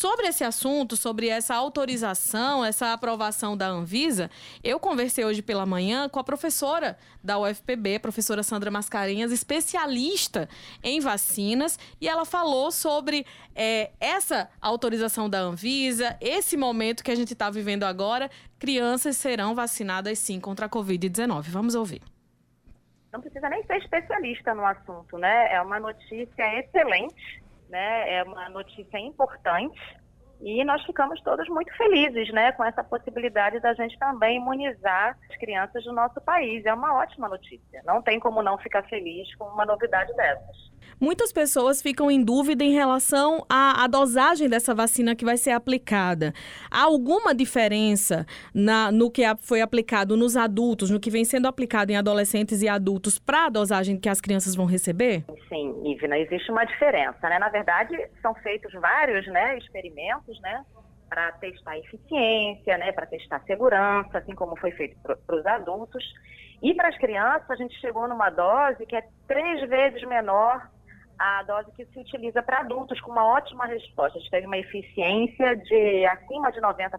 sobre esse assunto, sobre essa autorização, essa aprovação da Anvisa, eu conversei hoje pela manhã com a professora da UFPB, professora Sandra Mascarenhas, especialista em vacinas, e ela falou sobre é, essa autorização da Anvisa, esse momento que a gente está vivendo agora, crianças serão vacinadas sim contra a Covid-19. Vamos ouvir não precisa nem ser especialista no assunto, né? É uma notícia excelente, né? É uma notícia importante e nós ficamos todos muito felizes, né, com essa possibilidade da gente também imunizar as crianças do nosso país. É uma ótima notícia. Não tem como não ficar feliz com uma novidade dessas. Muitas pessoas ficam em dúvida em relação à, à, dosagem dessa vacina que vai ser aplicada. Há alguma diferença na, no que foi aplicado nos adultos, no que vem sendo aplicado em adolescentes e adultos, para a dosagem que as crianças vão receber? Sim, Ivna, existe uma diferença. Né? Na verdade, são feitos vários né, experimentos né, para testar eficiência, né, para testar segurança, assim como foi feito para os adultos. E para as crianças, a gente chegou numa dose que é três vezes menor a dose que se utiliza para adultos, com uma ótima resposta. A gente teve uma eficiência de acima de 90%,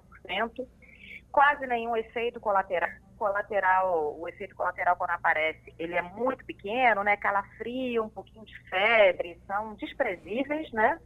quase nenhum efeito colateral. colateral. O efeito colateral, quando aparece, ele é muito pequeno, né? Calafrio, um pouquinho de febre, são desprezíveis, né?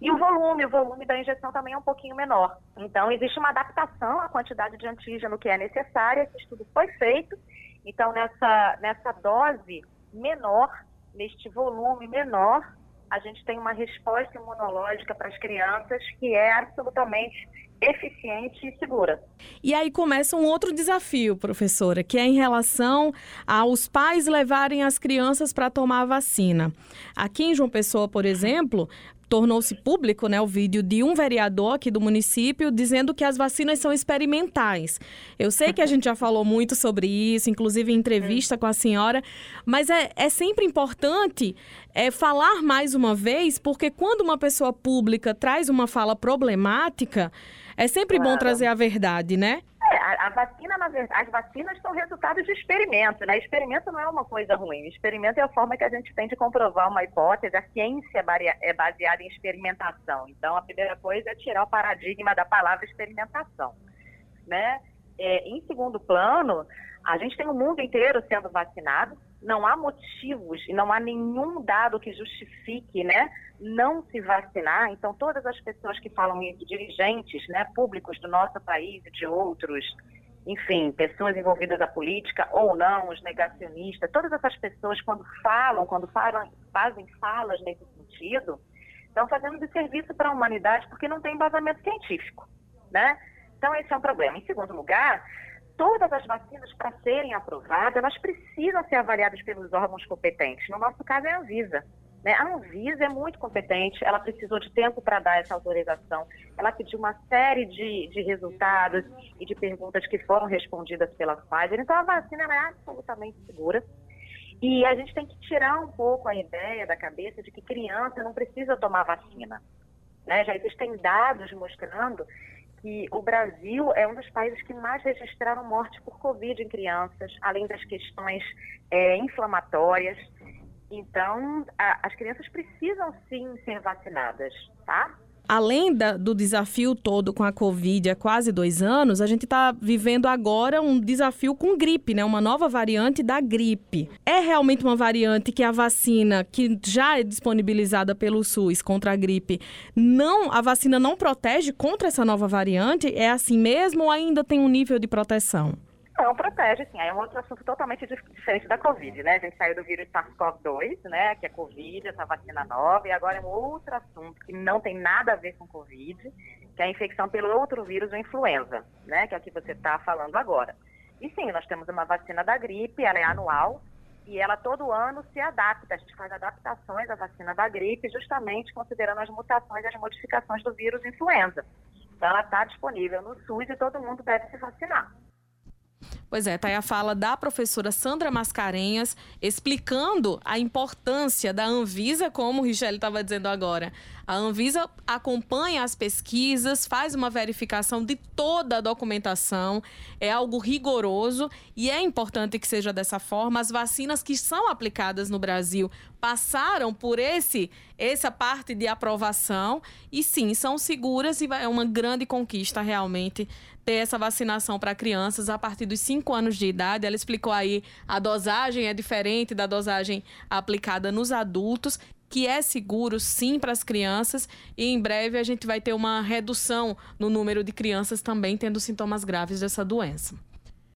E o volume, o volume da injeção também é um pouquinho menor. Então, existe uma adaptação à quantidade de antígeno que é necessária. Esse estudo foi feito. Então, nessa, nessa dose menor, neste volume menor, a gente tem uma resposta imunológica para as crianças que é absolutamente eficiente e segura. E aí começa um outro desafio, professora, que é em relação aos pais levarem as crianças para tomar a vacina. Aqui em João Pessoa, por exemplo, tornou-se público né, o vídeo de um vereador aqui do município dizendo que as vacinas são experimentais. Eu sei que a gente já falou muito sobre isso, inclusive em entrevista com a senhora, mas é, é sempre importante é, falar mais uma vez, porque quando uma pessoa pública traz uma fala problemática, é sempre claro. bom trazer a verdade, né? É, a, a, vacina, na verdade, as vacinas são resultado de experimento, né? Experimento não é uma coisa ruim. Experimento é a forma que a gente tem de comprovar uma hipótese. A ciência é baseada em experimentação. Então, a primeira coisa é tirar o paradigma da palavra experimentação, né? É, em segundo plano, a gente tem o mundo inteiro sendo vacinado, não há motivos e não há nenhum dado que justifique, né, não se vacinar. Então, todas as pessoas que falam isso, dirigentes, né, públicos do nosso país e de outros, enfim, pessoas envolvidas na política ou não, os negacionistas, todas essas pessoas quando falam, quando falam, fazem falas nesse sentido, estão fazendo de serviço para a humanidade porque não tem embasamento científico, né? Então, esse é um problema. Em segundo lugar, todas as vacinas, para serem aprovadas, elas precisam ser avaliadas pelos órgãos competentes. No nosso caso, é a Anvisa. Né? A Anvisa é muito competente, ela precisou de tempo para dar essa autorização. Ela pediu uma série de, de resultados e de perguntas que foram respondidas pela Pfizer. Então, a vacina é absolutamente segura. E a gente tem que tirar um pouco a ideia da cabeça de que criança não precisa tomar vacina. Né? Já existem dados mostrando que o Brasil é um dos países que mais registraram morte por Covid em crianças, além das questões é, inflamatórias. Então, a, as crianças precisam sim ser vacinadas, tá? Além da, do desafio todo com a Covid há quase dois anos, a gente está vivendo agora um desafio com gripe, né? Uma nova variante da gripe. É realmente uma variante que a vacina, que já é disponibilizada pelo SUS contra a gripe, não, a vacina não protege contra essa nova variante? É assim mesmo ou ainda tem um nível de proteção? Não, protege, sim. Aí é um outro assunto totalmente diferente da Covid, né? A gente saiu do vírus SARS-CoV-2, né? Que é Covid, essa vacina nova, e agora é um outro assunto que não tem nada a ver com Covid, que é a infecção pelo outro vírus, o influenza, né? Que é o que você está falando agora. E sim, nós temos uma vacina da gripe, ela é anual, e ela todo ano se adapta. A gente faz adaptações à vacina da gripe, justamente considerando as mutações e as modificações do vírus influenza. Então, ela está disponível no SUS e todo mundo deve se vacinar. Pois é, tá aí a fala da professora Sandra Mascarenhas explicando a importância da Anvisa, como o Richelle estava dizendo agora, A Anvisa acompanha as pesquisas, faz uma verificação de toda a documentação, é algo rigoroso e é importante que seja dessa forma. As vacinas que são aplicadas no Brasil passaram por esse essa parte de aprovação e sim, são seguras e é uma grande conquista realmente ter essa vacinação para crianças a partir dos 5 anos de idade. Ela explicou aí a dosagem é diferente da dosagem aplicada nos adultos que é seguro sim para as crianças e em breve a gente vai ter uma redução no número de crianças também tendo sintomas graves dessa doença.